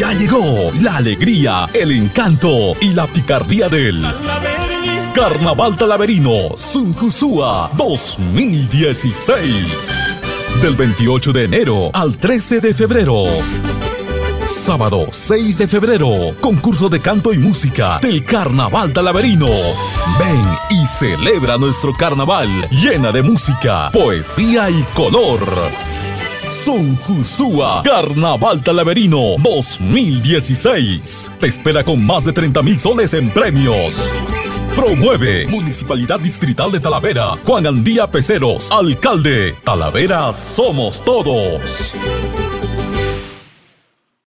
Ya llegó la alegría, el encanto y la picardía del Carnaval Talaverino Sunjusúa 2016. Del 28 de enero al 13 de febrero. Sábado 6 de febrero, concurso de canto y música del Carnaval Talaverino. Ven y celebra nuestro carnaval llena de música, poesía y color. Son Jusúa Carnaval Talaverino 2016. Te espera con más de 30 mil soles en premios. Promueve Municipalidad Distrital de Talavera. Juan Andía Peceros, alcalde. Talavera somos todos.